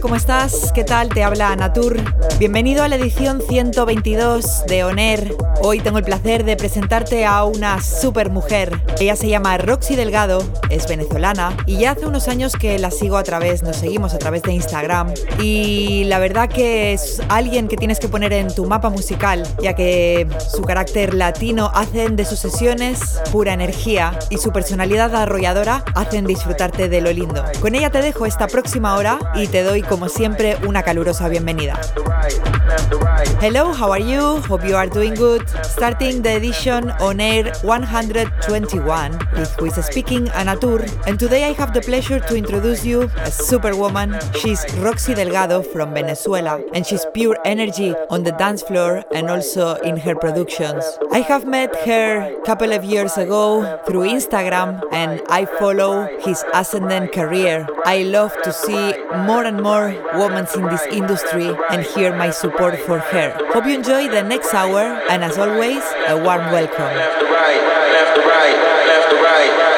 ¿cómo estás? ¿Qué tal? Te habla Natur. Bienvenido a la edición 122 de Oner. Hoy tengo el placer de presentarte a una super mujer. Ella se llama Roxy Delgado, es venezolana y ya hace unos años que la sigo a través, nos seguimos a través de Instagram. Y la verdad que es alguien que tienes que poner en tu mapa musical, ya que su carácter latino hacen de sus sesiones pura energía y su personalidad arrolladora hacen disfrutarte de lo lindo. Con ella te dejo esta próxima hora y te doy como siempre, una calurosa bienvenida. Hello, how are you? Hope you are doing good. Starting the edition on air 121 with Luis speaking, Anna Tur. And today I have the pleasure to introduce you a superwoman. She's Roxy Delgado from Venezuela, and she's pure energy on the dance floor and also in her productions. I have met her a couple of years ago through Instagram, and I follow his ascendant career. I love to see more and more women in this industry and hear my support for Hair. Hope you enjoy the next hour, and as always, a warm welcome. Left to right, left to right, left to right.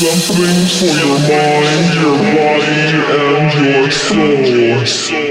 Something for your mind, your body, and your soul.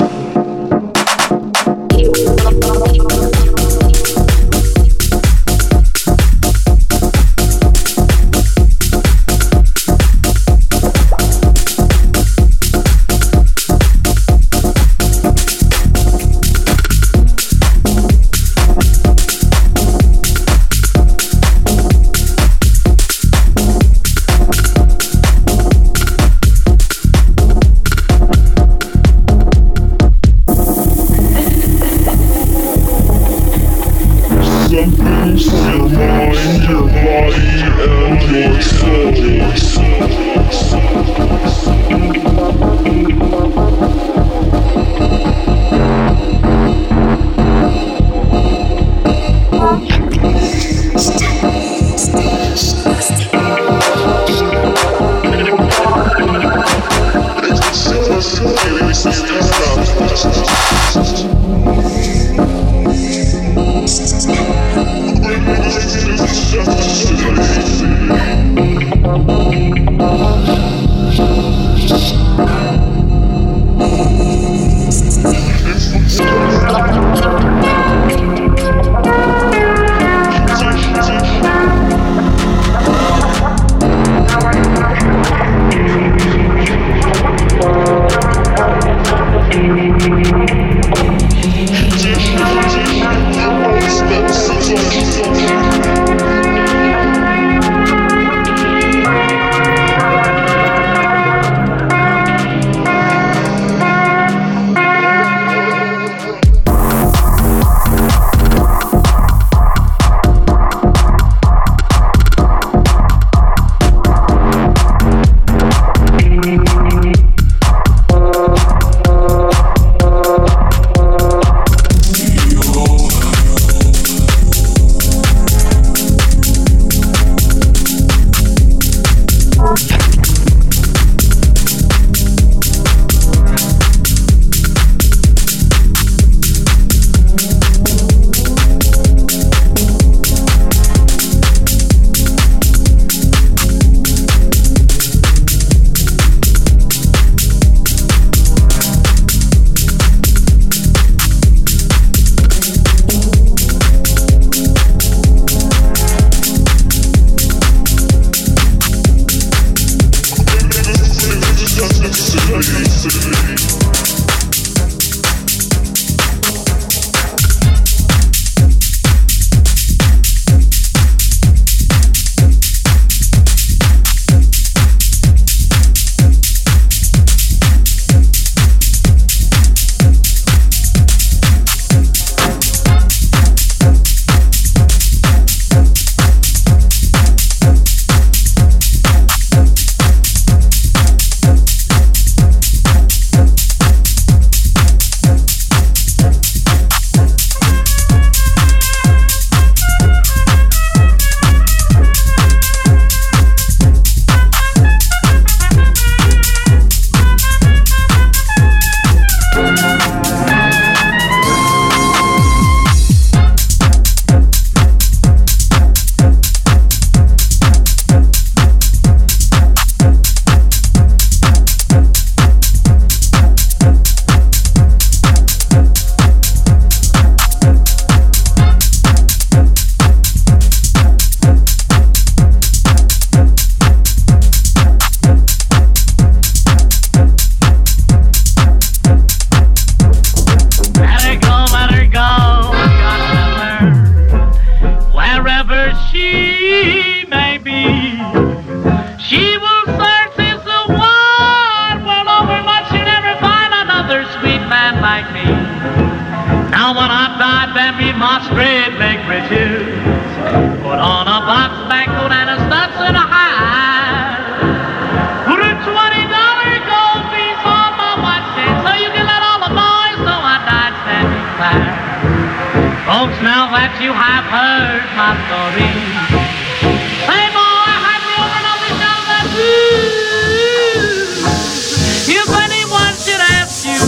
Straight leg breeches. Put on a box back coat and a studs and a high. Put a twenty dollar gold piece on my watch chain so you can let all the boys know I died standing by. Folks, now that you have heard my story, say boy, have you ever noticed that ooh? If anyone should ask you,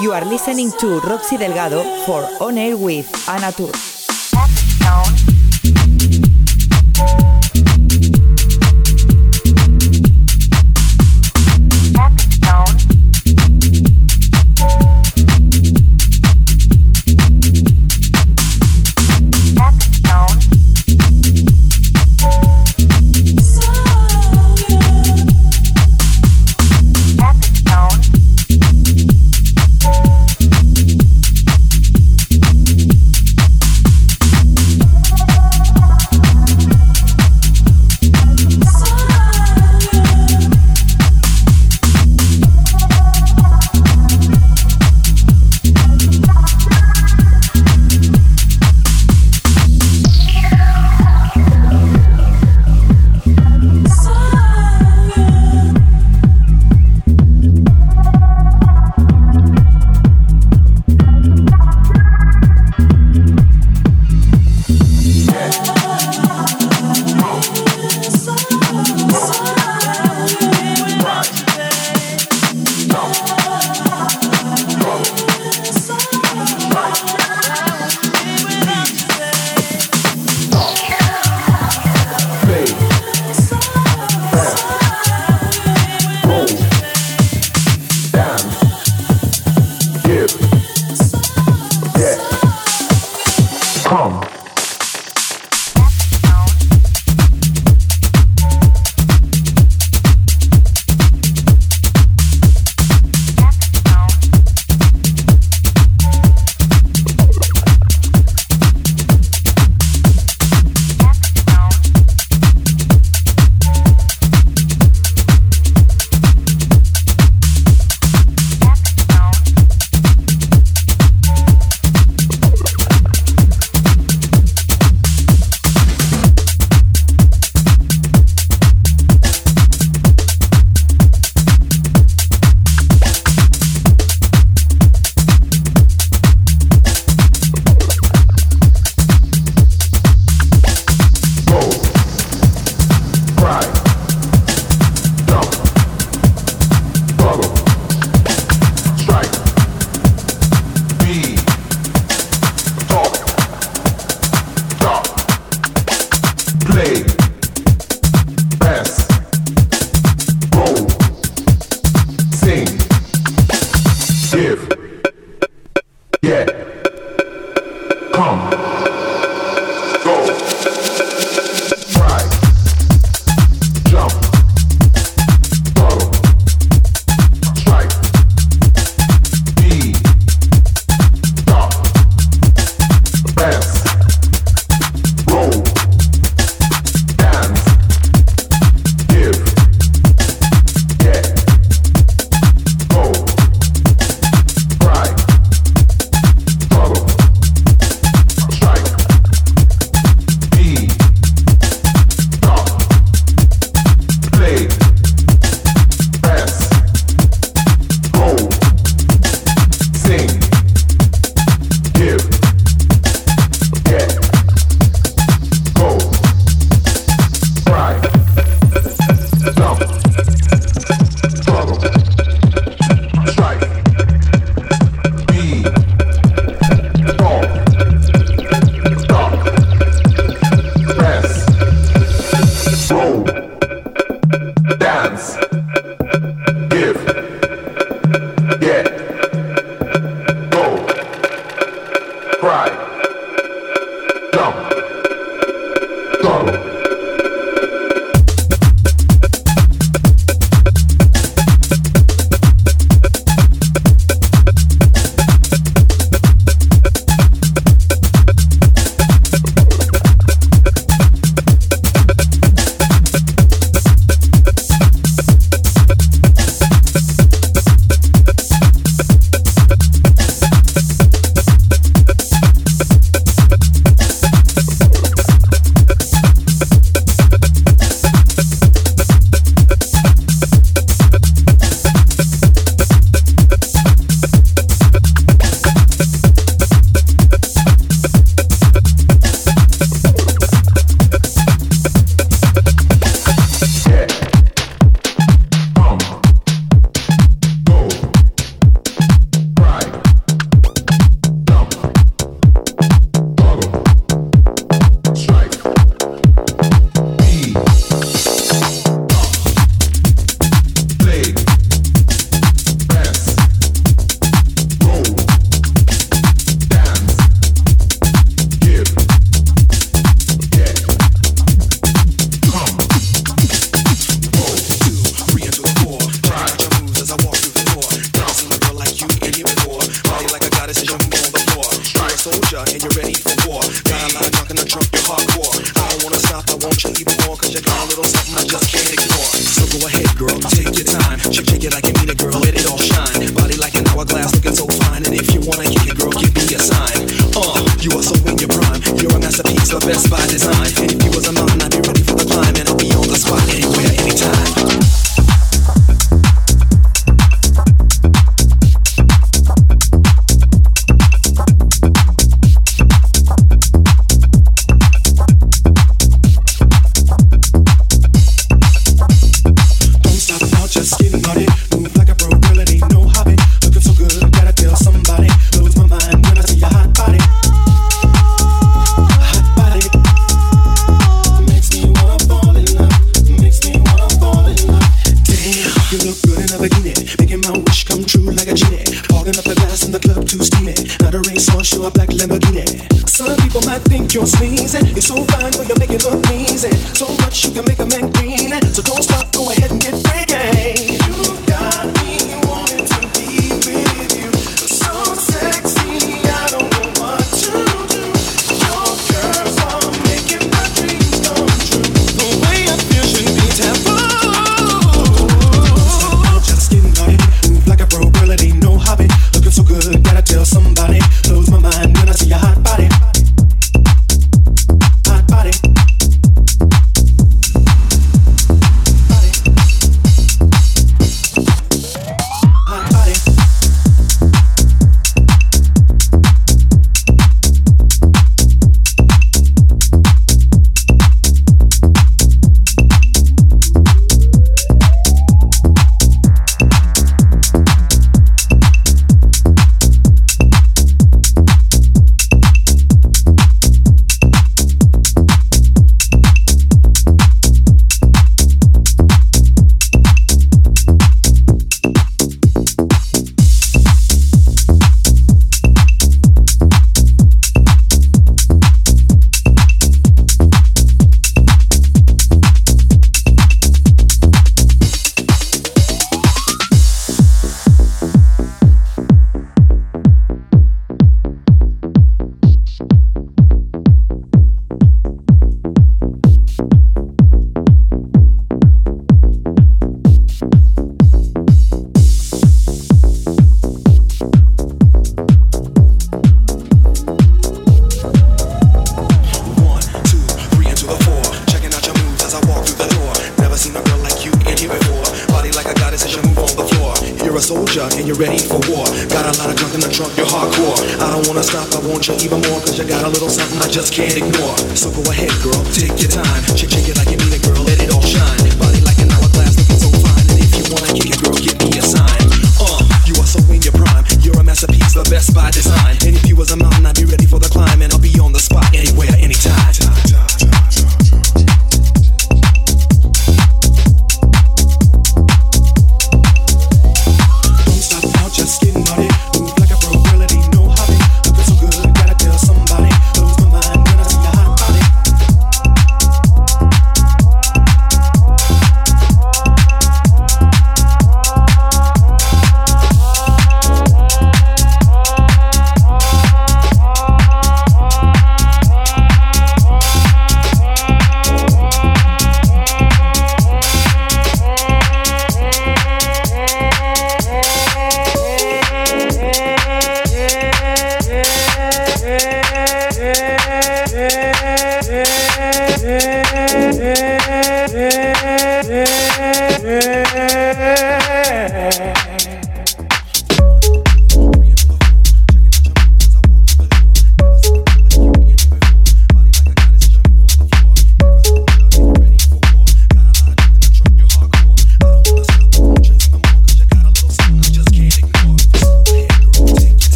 You are listening to Roxy Delgado for On Air with Anna Tur.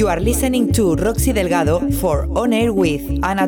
You are listening to Roxy Delgado for On Air with Anna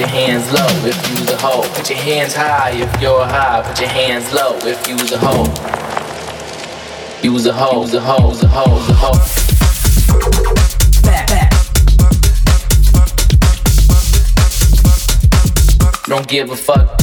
your hands low if you's a hoe. Put your hands high if you're high. Put your hands low if you's a hoe. You's a hoe, a hoe, a hoe, a hoe. Back, back. Don't give a fuck.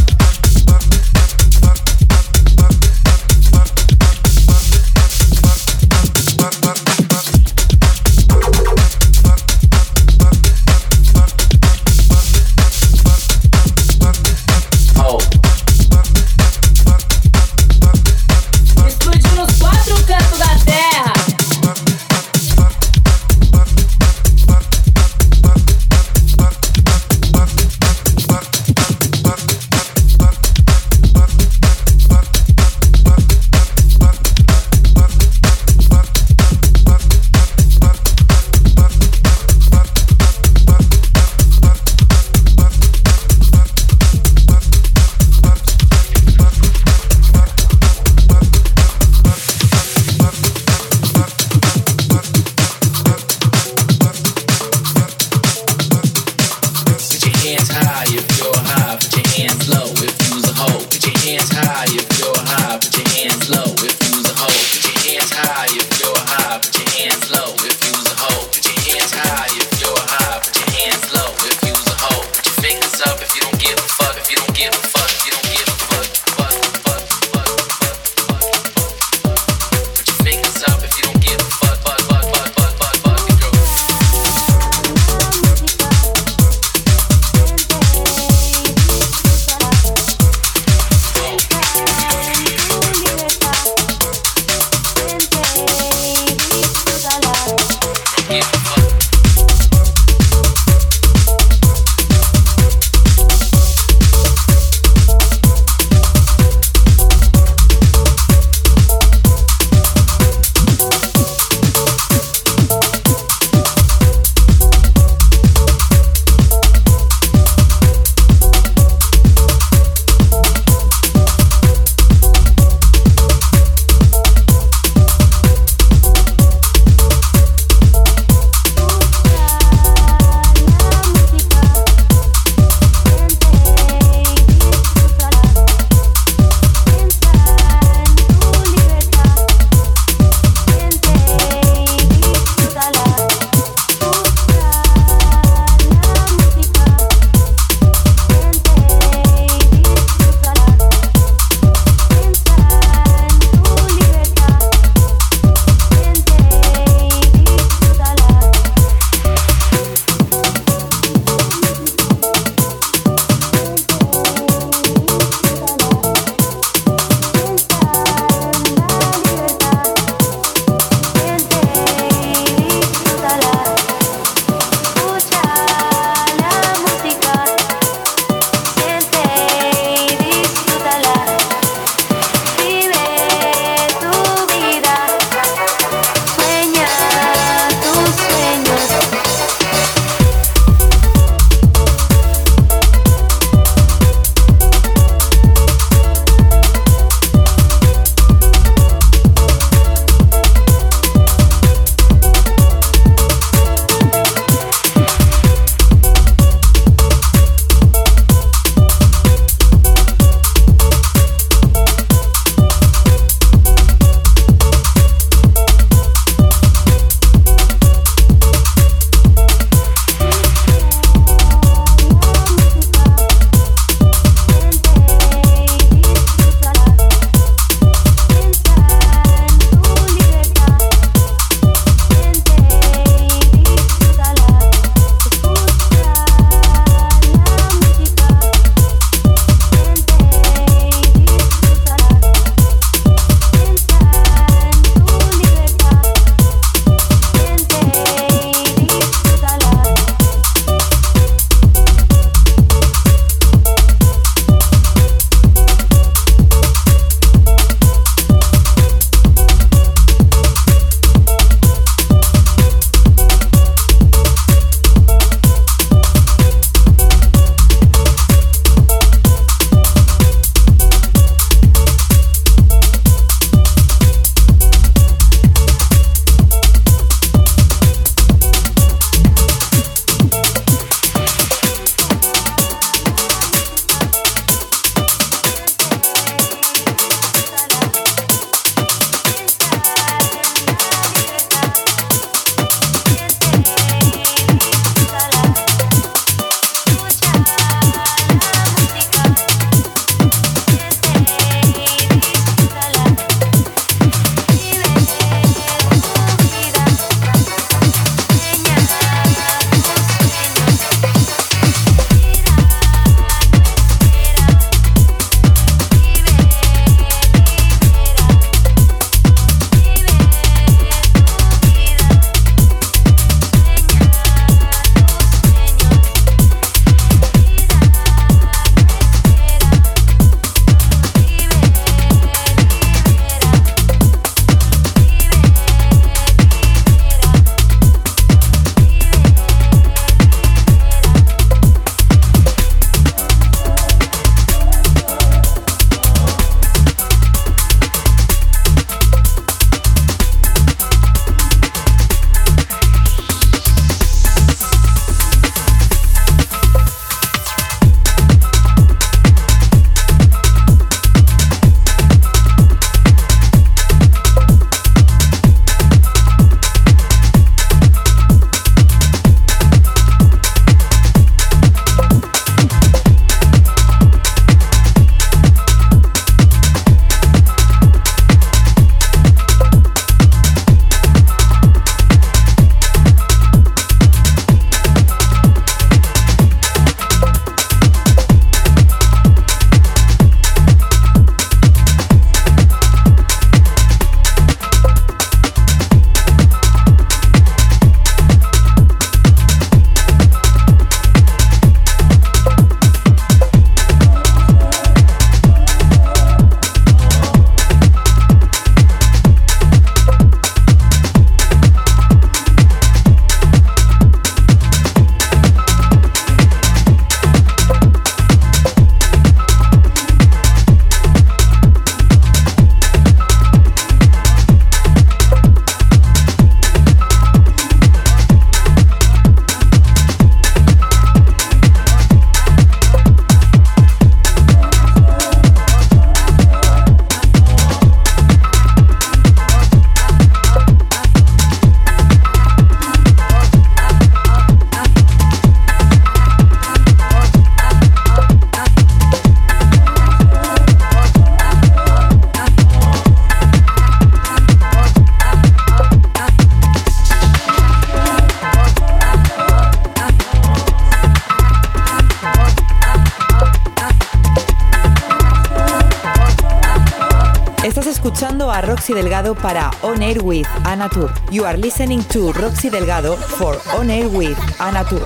Delgado para On Air with Anna Tour. You are listening to Roxy Delgado for On Air with Anna Tour.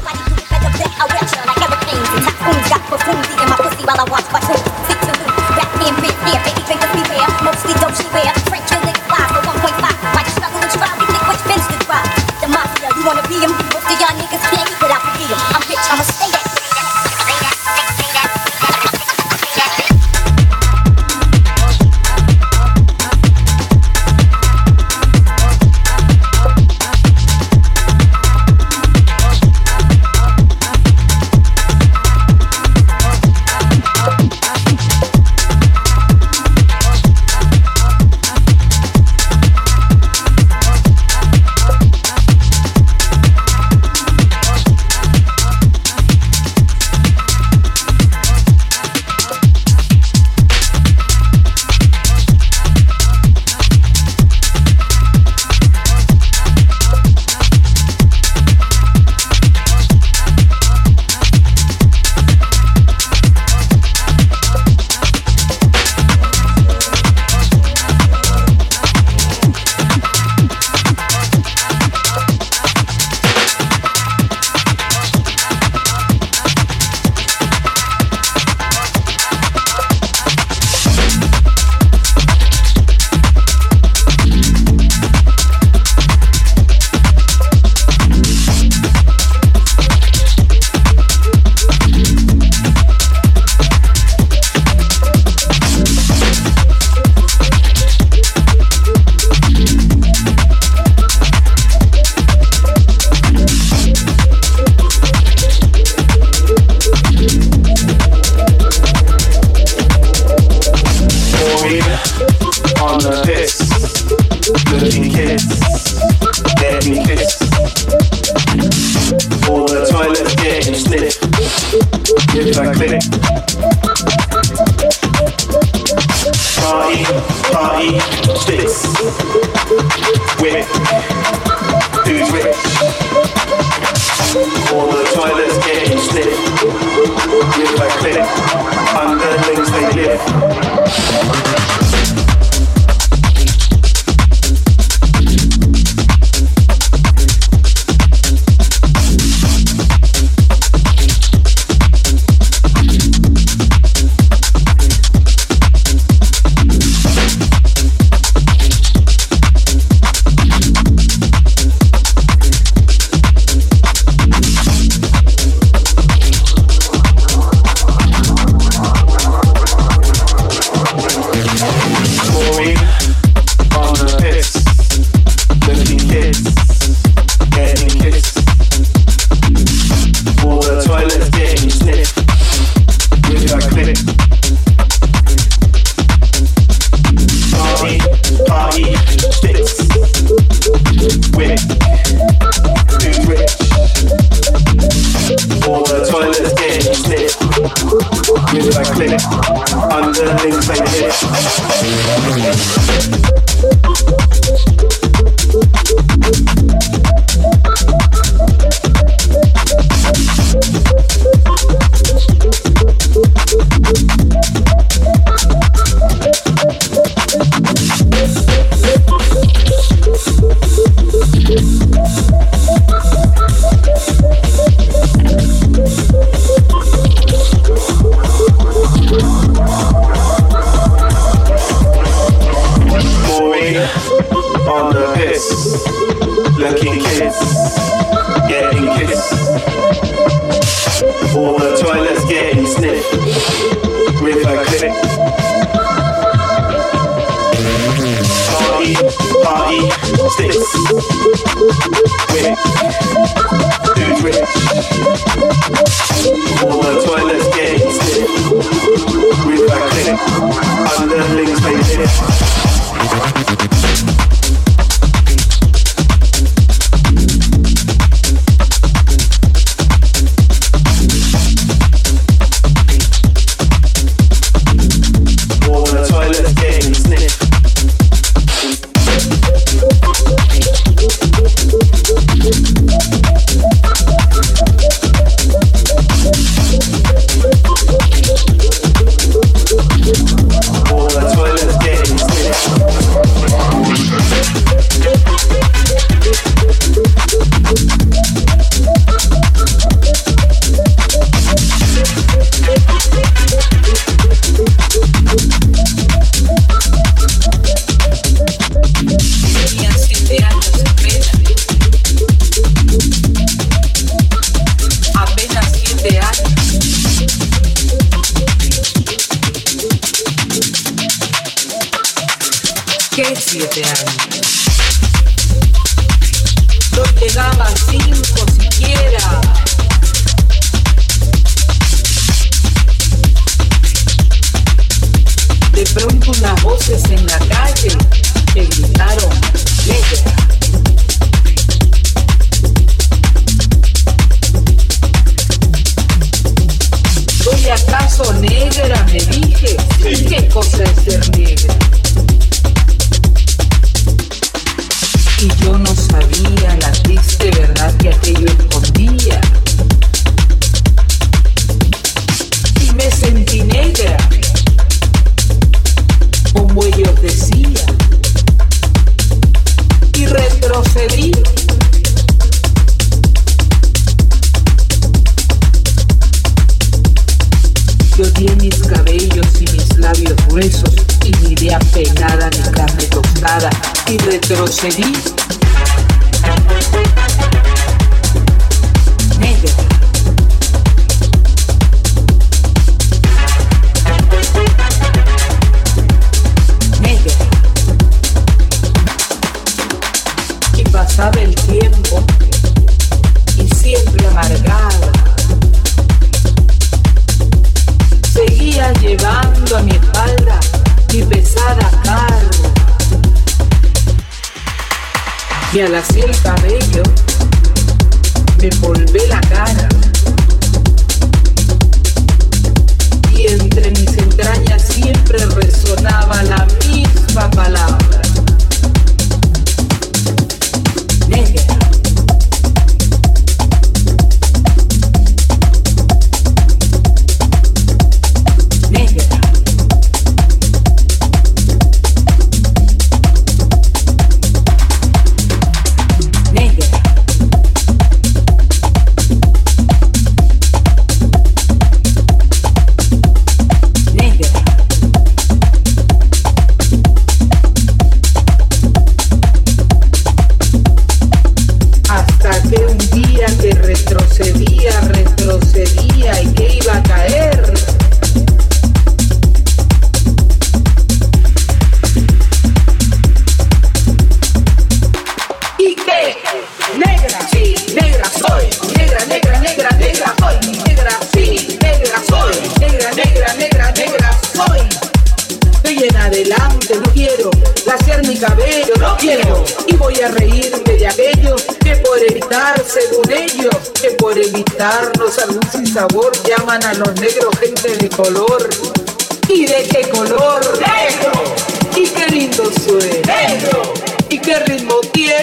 Me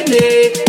ritmo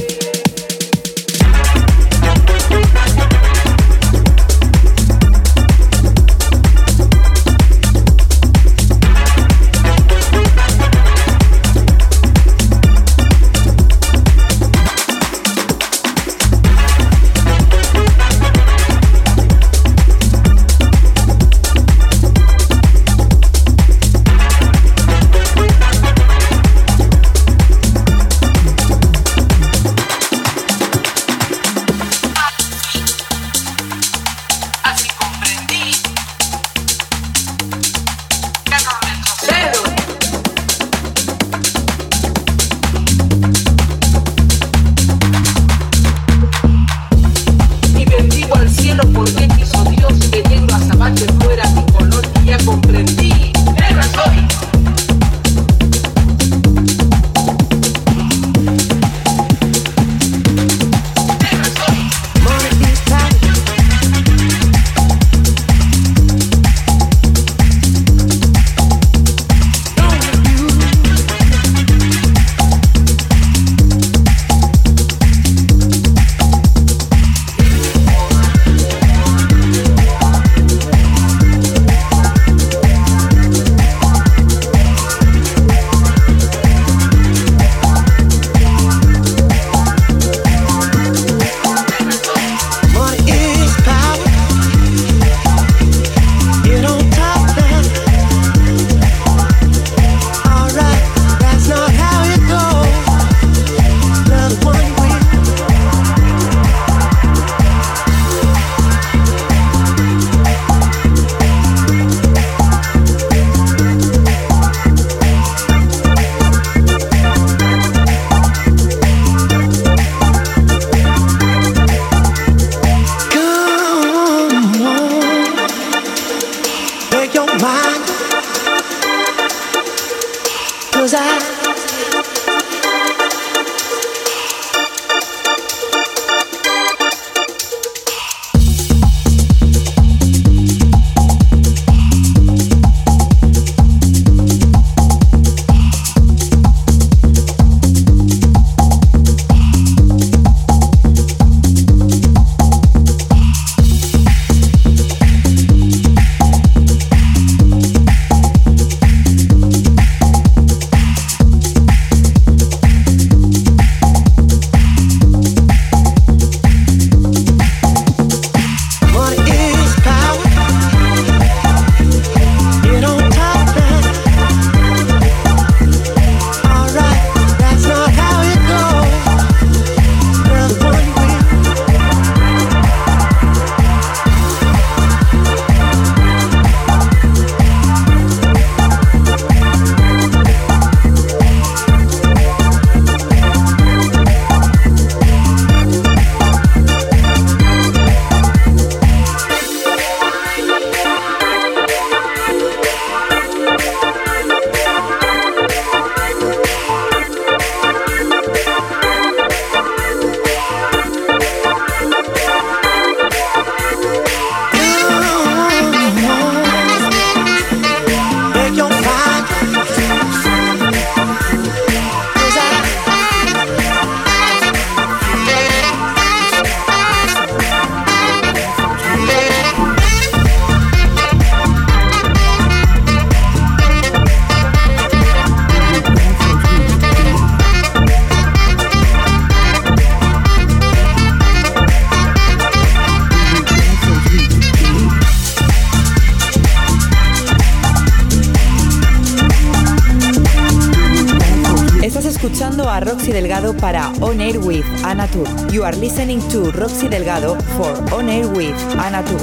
para On Air with Anatur. You are listening to Roxy Delgado for On Air with Anatur.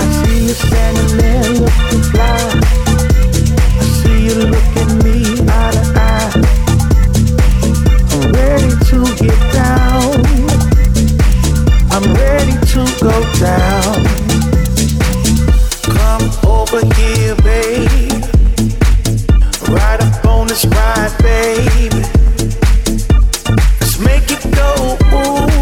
I see you standing there looking fly. I see you looking me eye to eye. I'm ready to get down. I'm ready to go down. Come over here, babe. Ride up on this ride, baby. ooh, ooh.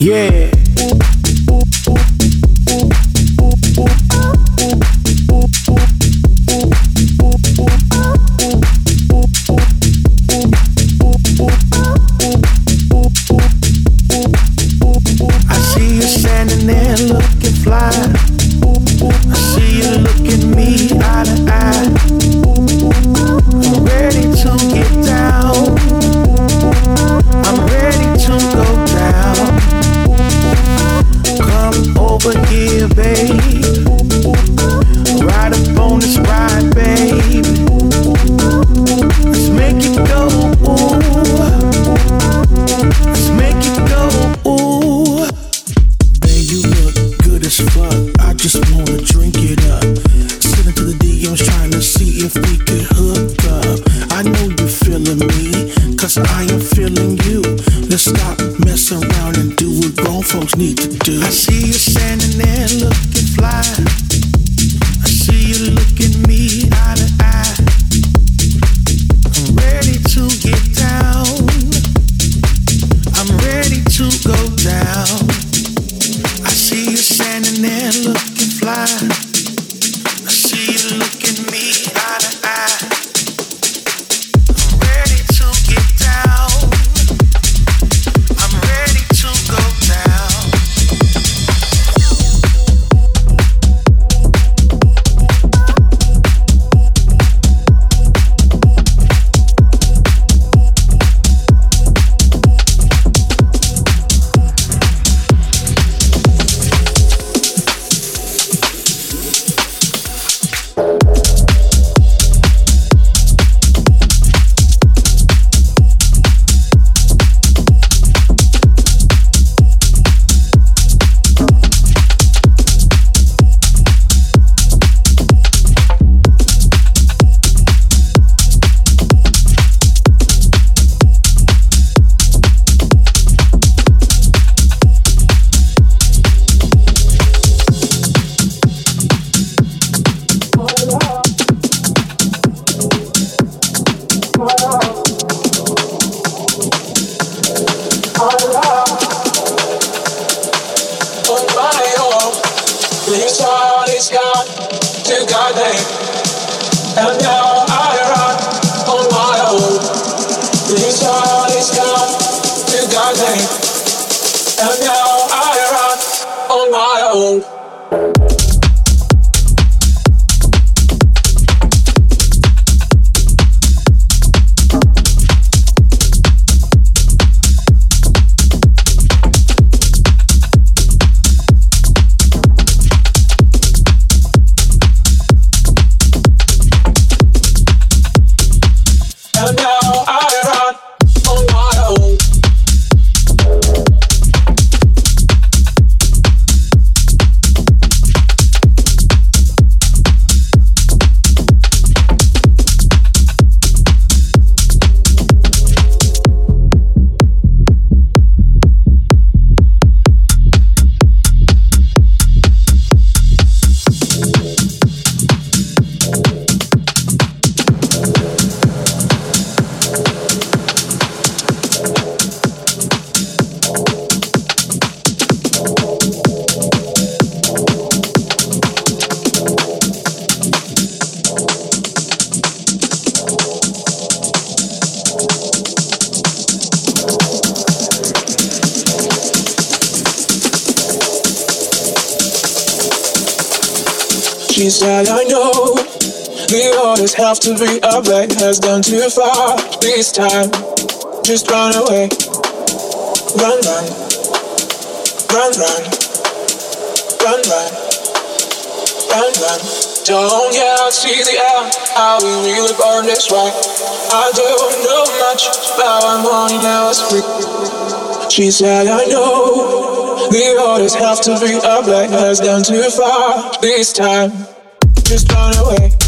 Yeah. Every other has gone too far this time. Just run away. Run, run. Run, run. Run, run. Run, run. Don't yet see the end. I we really born this way? I don't know much, but I'm only now. She said, I know. The orders have to be up, like has gone too far this time. Just run away.